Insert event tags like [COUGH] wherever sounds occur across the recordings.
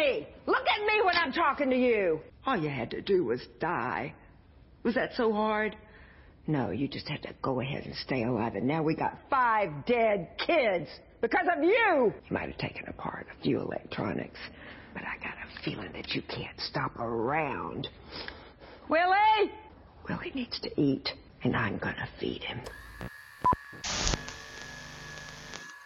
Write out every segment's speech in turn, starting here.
me! Look at me when I'm talking to you! All you had to do was die. Was that so hard? No, you just had to go ahead and stay alive, and now we got five dead kids because of you! You might have taken apart a few electronics, but I got a feeling that you can't stop around. Willie? Willie needs to eat, and I'm gonna feed him.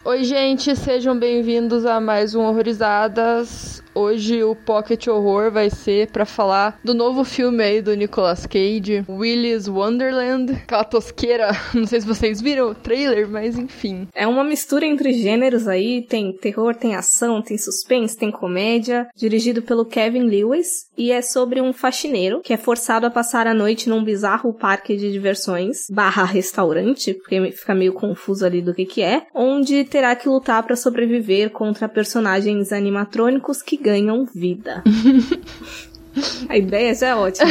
Oi, gente, sejam bem-vindos a mais um Horrorizadas. Hoje o Pocket Horror vai ser para falar do novo filme aí do Nicolas Cage, Willy's Wonderland. Aquela tosqueira, [LAUGHS] não sei se vocês viram o trailer, mas enfim. É uma mistura entre gêneros aí, tem terror, tem ação, tem suspense, tem comédia, dirigido pelo Kevin Lewis e é sobre um faxineiro que é forçado a passar a noite num bizarro parque de diversões barra restaurante, porque fica meio confuso ali do que que é, onde terá que lutar para sobreviver contra personagens animatrônicos que ganham vida. [LAUGHS] A ideia já é ótima.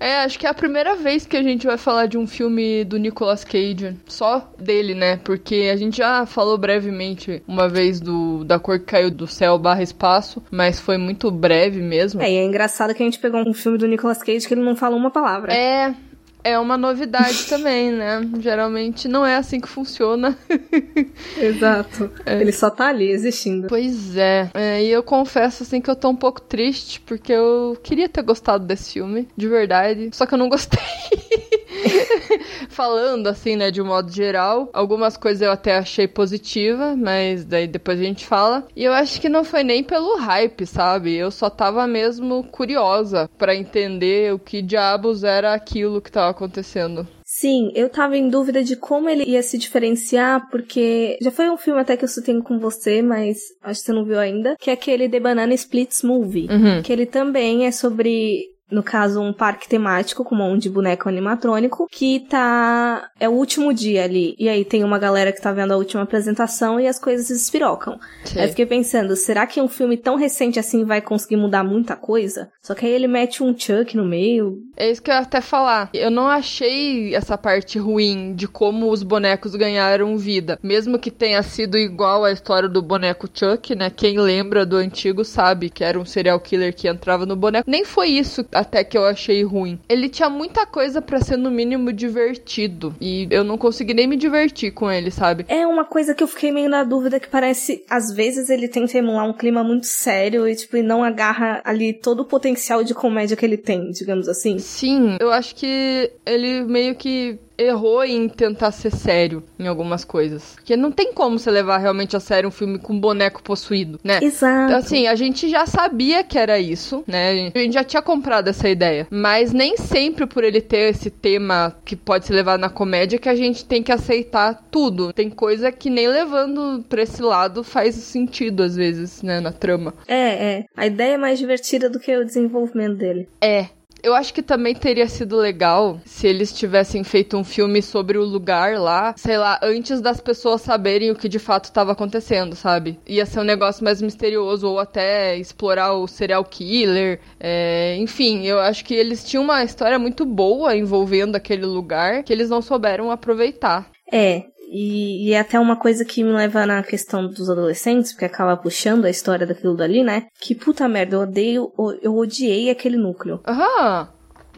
é, acho que é a primeira vez que a gente vai falar de um filme do Nicolas Cage. Só dele, né? Porque a gente já falou brevemente uma vez do da cor que caiu do céu barra espaço, mas foi muito breve mesmo. É, e é engraçado que a gente pegou um filme do Nicolas Cage que ele não fala uma palavra. É, é uma novidade [LAUGHS] também, né? Geralmente não é assim que funciona. [LAUGHS] Exato. É. Ele só tá ali existindo. Pois é. é. E eu confesso assim que eu tô um pouco triste porque eu queria ter gostado desse filme, de verdade. Só que eu não gostei. [LAUGHS] [LAUGHS] Falando assim, né, de um modo geral, algumas coisas eu até achei positiva, mas daí depois a gente fala. E eu acho que não foi nem pelo hype, sabe? Eu só tava mesmo curiosa para entender o que diabos era aquilo que tava acontecendo. Sim, eu tava em dúvida de como ele ia se diferenciar, porque já foi um filme até que eu tenho com você, mas acho que você não viu ainda, que é aquele The Banana Splits Movie, uhum. que ele também é sobre no caso, um parque temático com um monte de boneco animatrônico, que tá. É o último dia ali. E aí tem uma galera que tá vendo a última apresentação e as coisas se espirocam. Sim. Aí eu fiquei pensando, será que um filme tão recente assim vai conseguir mudar muita coisa? Só que aí ele mete um Chuck no meio. É isso que eu ia até falar. Eu não achei essa parte ruim de como os bonecos ganharam vida. Mesmo que tenha sido igual a história do boneco Chuck, né? Quem lembra do antigo sabe que era um serial killer que entrava no boneco. Nem foi isso até que eu achei ruim. Ele tinha muita coisa para ser no mínimo divertido e eu não consegui nem me divertir com ele, sabe? É uma coisa que eu fiquei meio na dúvida que parece às vezes ele tenta emular um clima muito sério e tipo e não agarra ali todo o potencial de comédia que ele tem, digamos assim. Sim, eu acho que ele meio que errou em tentar ser sério em algumas coisas. Porque não tem como você levar realmente a sério um filme com boneco possuído, né? Exato. Então, assim, a gente já sabia que era isso, né? A gente já tinha comprado essa ideia. Mas nem sempre por ele ter esse tema que pode ser levado na comédia que a gente tem que aceitar tudo. Tem coisa que nem levando pra esse lado faz sentido, às vezes, né? Na trama. É, é. A ideia é mais divertida do que o desenvolvimento dele. É, eu acho que também teria sido legal se eles tivessem feito um filme sobre o lugar lá, sei lá, antes das pessoas saberem o que de fato estava acontecendo, sabe? Ia ser um negócio mais misterioso, ou até explorar o serial killer. É... enfim, eu acho que eles tinham uma história muito boa envolvendo aquele lugar que eles não souberam aproveitar. É, e, e, é até uma coisa que me leva na questão dos adolescentes, porque acaba puxando a história daquilo dali, né? Que puta merda, eu odeio, eu odiei aquele núcleo. Aham.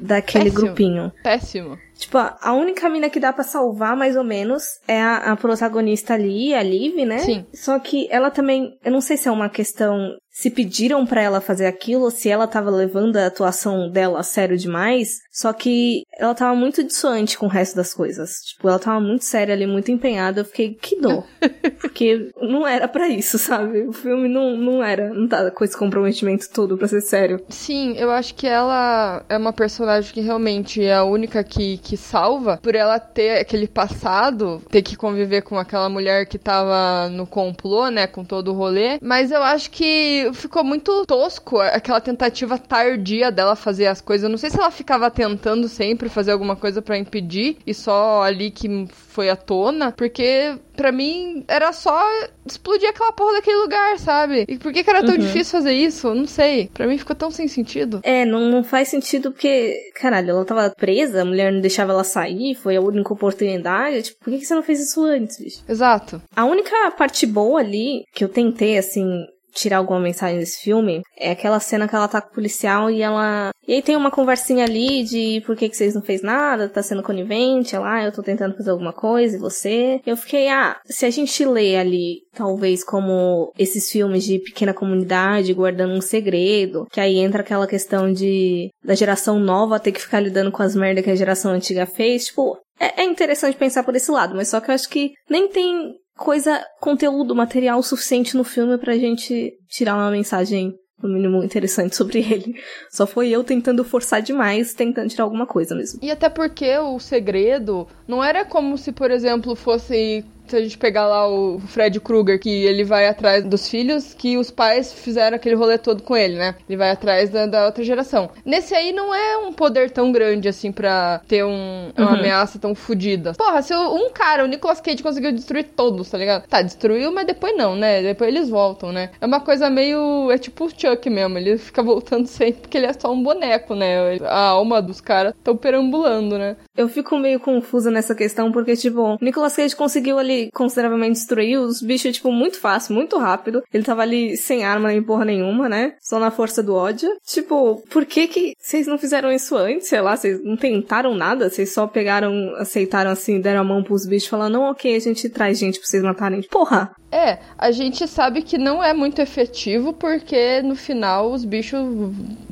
Daquele Péssimo. grupinho. Péssimo. Tipo, a única mina que dá para salvar, mais ou menos, é a, a protagonista ali, a Liv, né? Sim. Só que ela também, eu não sei se é uma questão se pediram para ela fazer aquilo se ela tava levando a atuação dela a sério demais, só que ela tava muito dissoante com o resto das coisas. Tipo, ela tava muito séria ali, muito empenhada. Eu fiquei, que dó. [LAUGHS] Porque não era para isso, sabe? O filme não, não era, não tá com esse comprometimento todo pra ser sério. Sim, eu acho que ela é uma personagem que realmente é a única que, que salva por ela ter aquele passado, ter que conviver com aquela mulher que tava no complô, né, com todo o rolê. Mas eu acho que ficou muito tosco aquela tentativa tardia dela fazer as coisas. Eu não sei se ela ficava tentando sempre fazer alguma coisa para impedir e só ali que foi à tona, porque para mim era só explodir aquela porra daquele lugar, sabe? E por que, que era tão uhum. difícil fazer isso? Não sei. Para mim ficou tão sem sentido. É, não, não faz sentido porque, caralho, ela tava presa, a mulher não deixava ela sair, foi a única oportunidade. Tipo, por que, que você não fez isso antes, bicho? Exato. A única parte boa ali que eu tentei, assim, tirar alguma mensagem desse filme, é aquela cena que ela tá com o policial e ela. E aí tem uma conversinha ali de por que, que vocês não fez nada, tá sendo conivente, lá, eu tô tentando fazer alguma coisa e você. Eu fiquei, ah, se a gente lê ali, talvez como esses filmes de pequena comunidade guardando um segredo, que aí entra aquela questão de da geração nova ter que ficar lidando com as merdas que a geração antiga fez, tipo, é, é interessante pensar por esse lado, mas só que eu acho que nem tem coisa, conteúdo, material suficiente no filme pra gente tirar uma mensagem no mínimo interessante sobre [LAUGHS] ele. Só foi eu tentando forçar demais, tentando tirar alguma coisa mesmo. E até porque o segredo não era como se, por exemplo, fosse se a gente pegar lá o Fred Krueger, que ele vai atrás dos filhos, que os pais fizeram aquele rolê todo com ele, né? Ele vai atrás da, da outra geração. Nesse aí não é um poder tão grande assim pra ter um, uma uhum. ameaça tão fodida. Porra, se um cara, o Nicolas Cage, conseguiu destruir todos, tá ligado? Tá, destruiu, mas depois não, né? Depois eles voltam, né? É uma coisa meio. É tipo o Chuck mesmo, ele fica voltando [LAUGHS] sempre porque ele é só um boneco, né? A alma dos caras tão perambulando, né? Eu fico meio confusa nessa questão porque, tipo, o Nicolas Cage conseguiu ali consideravelmente destruir os bichos, tipo, muito fácil, muito rápido. Ele tava ali sem arma nem porra nenhuma, né? Só na força do ódio. Tipo, por que que vocês não fizeram isso antes? Sei lá, vocês não tentaram nada? Vocês só pegaram, aceitaram assim, deram a mão pros bichos falando, não, ok, a gente traz gente pra vocês matarem. Porra! É, a gente sabe que não é muito efetivo porque no final os bichos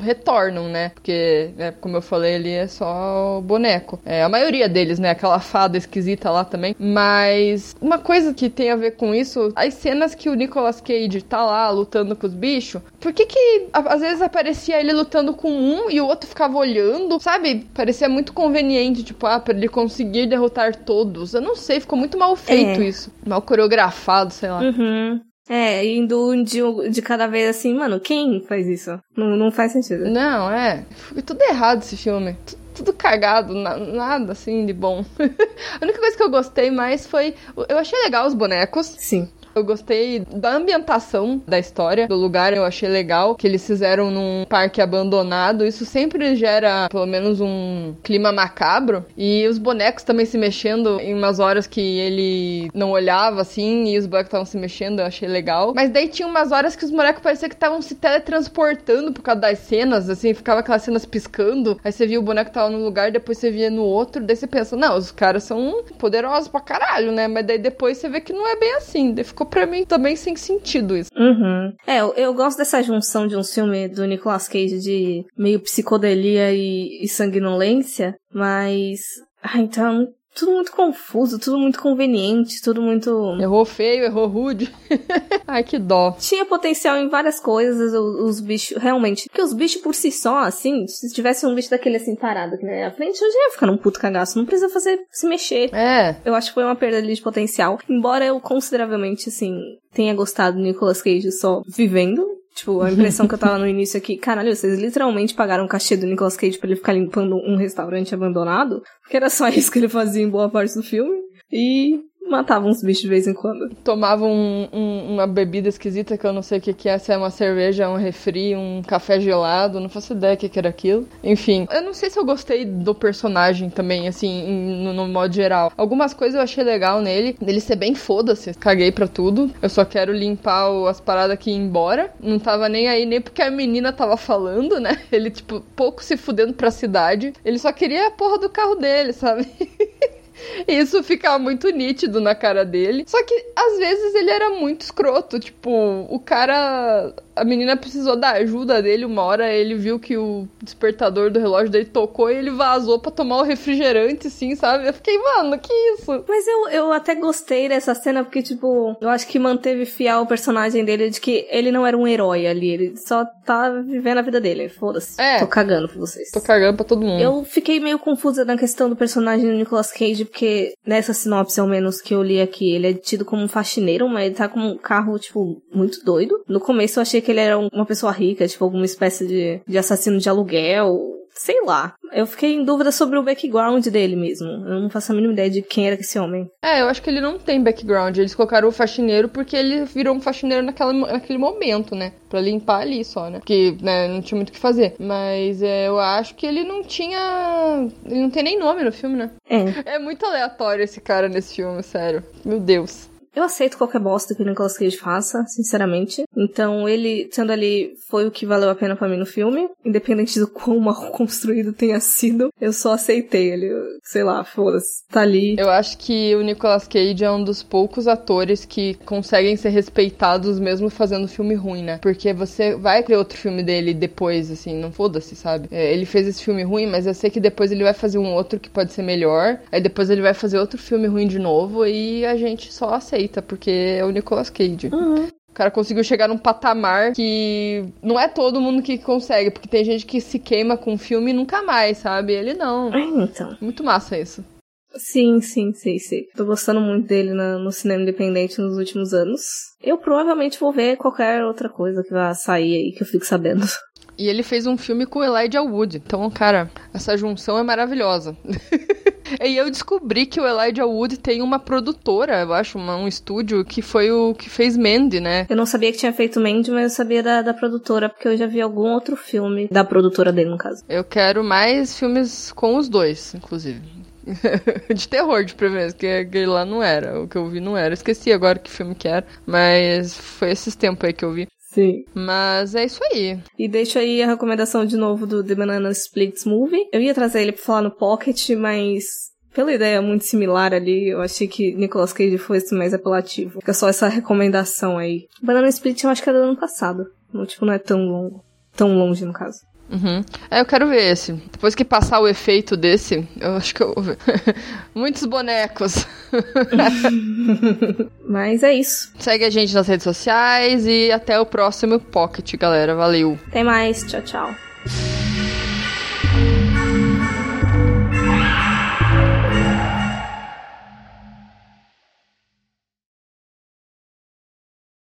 retornam, né? Porque, né, como eu falei, ele é só boneco. É, a maioria deles, né? Aquela fada esquisita lá também. Mas uma coisa que tem a ver com isso, as cenas que o Nicolas Cage tá lá lutando com os bichos, por que que às vezes aparecia ele lutando com um e o outro ficava olhando, sabe? Parecia muito conveniente, tipo, ah, pra ele conseguir derrotar todos. Eu não sei, ficou muito mal feito é. isso. Mal coreografado, sei lá. Uhum. É, indo de, de cada vez assim, mano, quem faz isso? Não, não faz sentido. Não, é. Foi tudo errado esse filme tudo cagado, na, nada assim de bom. [LAUGHS] a única coisa que eu gostei mais foi. Eu achei legal os bonecos. Sim. Eu gostei da ambientação da história, do lugar, eu achei legal que eles fizeram num parque abandonado. Isso sempre gera, pelo menos, um clima macabro. E os bonecos também se mexendo em umas horas que ele não olhava assim e os bonecos estavam se mexendo, eu achei legal. Mas daí tinha umas horas que os bonecos pareciam que estavam se teletransportando por causa das cenas, assim, ficava aquelas cenas piscando. Aí você via o boneco tava num lugar, depois você via no outro, daí você pensa, não, os caras são poderosos pra caralho, né? Mas daí depois você vê que não é bem assim. Daí ficou ficou pra mim também sem sentido isso. Uhum. É, eu, eu, gosto dessa junção de um filme do Nicolas Cage de meio psicodelia e, e sanguinolência, mas. Ah, então tudo muito confuso, tudo muito conveniente, tudo muito. Errou feio, errou rude. [LAUGHS] Ai, que dó. Tinha potencial em várias coisas, os, os, bichos, realmente. Porque os bichos por si só, assim, se tivesse um bicho daquele assim parado aqui na minha frente, eu já ia ficar num puto cagaço. Não precisa fazer se mexer. É. Eu acho que foi uma perda ali de potencial. Embora eu consideravelmente, assim, tenha gostado do Nicolas Cage só vivendo. Tipo, a impressão que eu tava no início aqui, caralho, vocês literalmente pagaram o cachê do Nicolas Cage pra ele ficar limpando um restaurante abandonado? Porque era só isso que ele fazia em boa parte do filme. E matava uns bichos de vez em quando. Tomava um, um, uma bebida esquisita que eu não sei o que, que é, se é uma cerveja, um refri, um café gelado, não faço ideia o que, que era aquilo. Enfim, eu não sei se eu gostei do personagem também, assim, no, no modo geral. Algumas coisas eu achei legal nele, dele ser bem foda-se, caguei pra tudo. Eu só quero limpar o, as paradas aqui e ir embora. Não tava nem aí, nem porque a menina tava falando, né? [LAUGHS] Ele, tipo, pouco se fudendo pra cidade. Ele só queria a porra do carro dele, sabe? [LAUGHS] [LAUGHS] Isso fica muito nítido na cara dele. Só que às vezes ele era muito escroto. Tipo, o cara a menina precisou da ajuda dele uma hora, ele viu que o despertador do relógio dele tocou e ele vazou para tomar o refrigerante, assim, sabe? Eu fiquei, mano, que isso? Mas eu, eu até gostei dessa cena porque, tipo, eu acho que manteve fiel o personagem dele de que ele não era um herói ali, ele só tá vivendo a vida dele. Foda-se. É. Tô cagando pra vocês. Tô cagando pra todo mundo. Eu fiquei meio confusa na questão do personagem do Nicolas Cage, porque nessa sinopse, ao menos, que eu li aqui, ele é tido como um faxineiro, mas ele tá com um carro, tipo, muito doido. No começo eu achei que ele era uma pessoa rica, tipo alguma espécie de, de assassino de aluguel, sei lá. Eu fiquei em dúvida sobre o background dele mesmo. Eu não faço a mínima ideia de quem era esse homem. É, eu acho que ele não tem background. Eles colocaram o faxineiro porque ele virou um faxineiro naquela, naquele momento, né? Pra limpar ali só, né? Porque, né, não tinha muito o que fazer. Mas é, eu acho que ele não tinha. Ele não tem nem nome no filme, né? É. É muito aleatório esse cara nesse filme, sério. Meu Deus. Eu aceito qualquer bosta que o Nicolas Cage faça, sinceramente. Então ele, sendo ali, foi o que valeu a pena para mim no filme. Independente do quão mal [LAUGHS] construído tenha sido, eu só aceitei ele. Sei lá, foda-se. Tá ali. Eu acho que o Nicolas Cage é um dos poucos atores que conseguem ser respeitados mesmo fazendo filme ruim, né? Porque você vai ver outro filme dele depois, assim, não foda-se, sabe? É, ele fez esse filme ruim, mas eu sei que depois ele vai fazer um outro que pode ser melhor. Aí depois ele vai fazer outro filme ruim de novo e a gente só aceita, porque é o Nicolas Cage. Uhum. O cara conseguiu chegar num patamar que não é todo mundo que consegue, porque tem gente que se queima com o filme e nunca mais, sabe? Ele não. É, então. Muito massa isso. Sim, sim, sim, sim. Tô gostando muito dele na, no cinema independente nos últimos anos. Eu provavelmente vou ver qualquer outra coisa que vai sair aí que eu fico sabendo. [LAUGHS] E ele fez um filme com Elijah Wood. Então, cara, essa junção é maravilhosa. [LAUGHS] [LAUGHS] e eu descobri que o Elijah Wood tem uma produtora, eu acho, uma, um estúdio, que foi o que fez Mandy, né? Eu não sabia que tinha feito Mandy, mas eu sabia da, da produtora, porque eu já vi algum outro filme da produtora dele, no caso. Eu quero mais filmes com os dois, inclusive. [LAUGHS] de terror, de preferência, que aquele lá não era. O que eu vi não era. Esqueci agora que filme que era, mas foi esses tempos aí que eu vi. Sim. Mas é isso aí. E deixo aí a recomendação de novo do The Banana Splits Movie. Eu ia trazer ele pra falar no Pocket, mas pela ideia muito similar ali, eu achei que Nicolas Cage fosse mais apelativo. Fica só essa recomendação aí. Banana Split eu acho que é do ano passado. Não, tipo, não é tão longo. Tão longe, no caso. Uhum. É, eu quero ver esse. Depois que passar o efeito desse, eu acho que eu vou ver. [LAUGHS] Muitos bonecos. [LAUGHS] Mas é isso. Segue a gente nas redes sociais e até o próximo Pocket, galera. Valeu. Até mais. Tchau, tchau.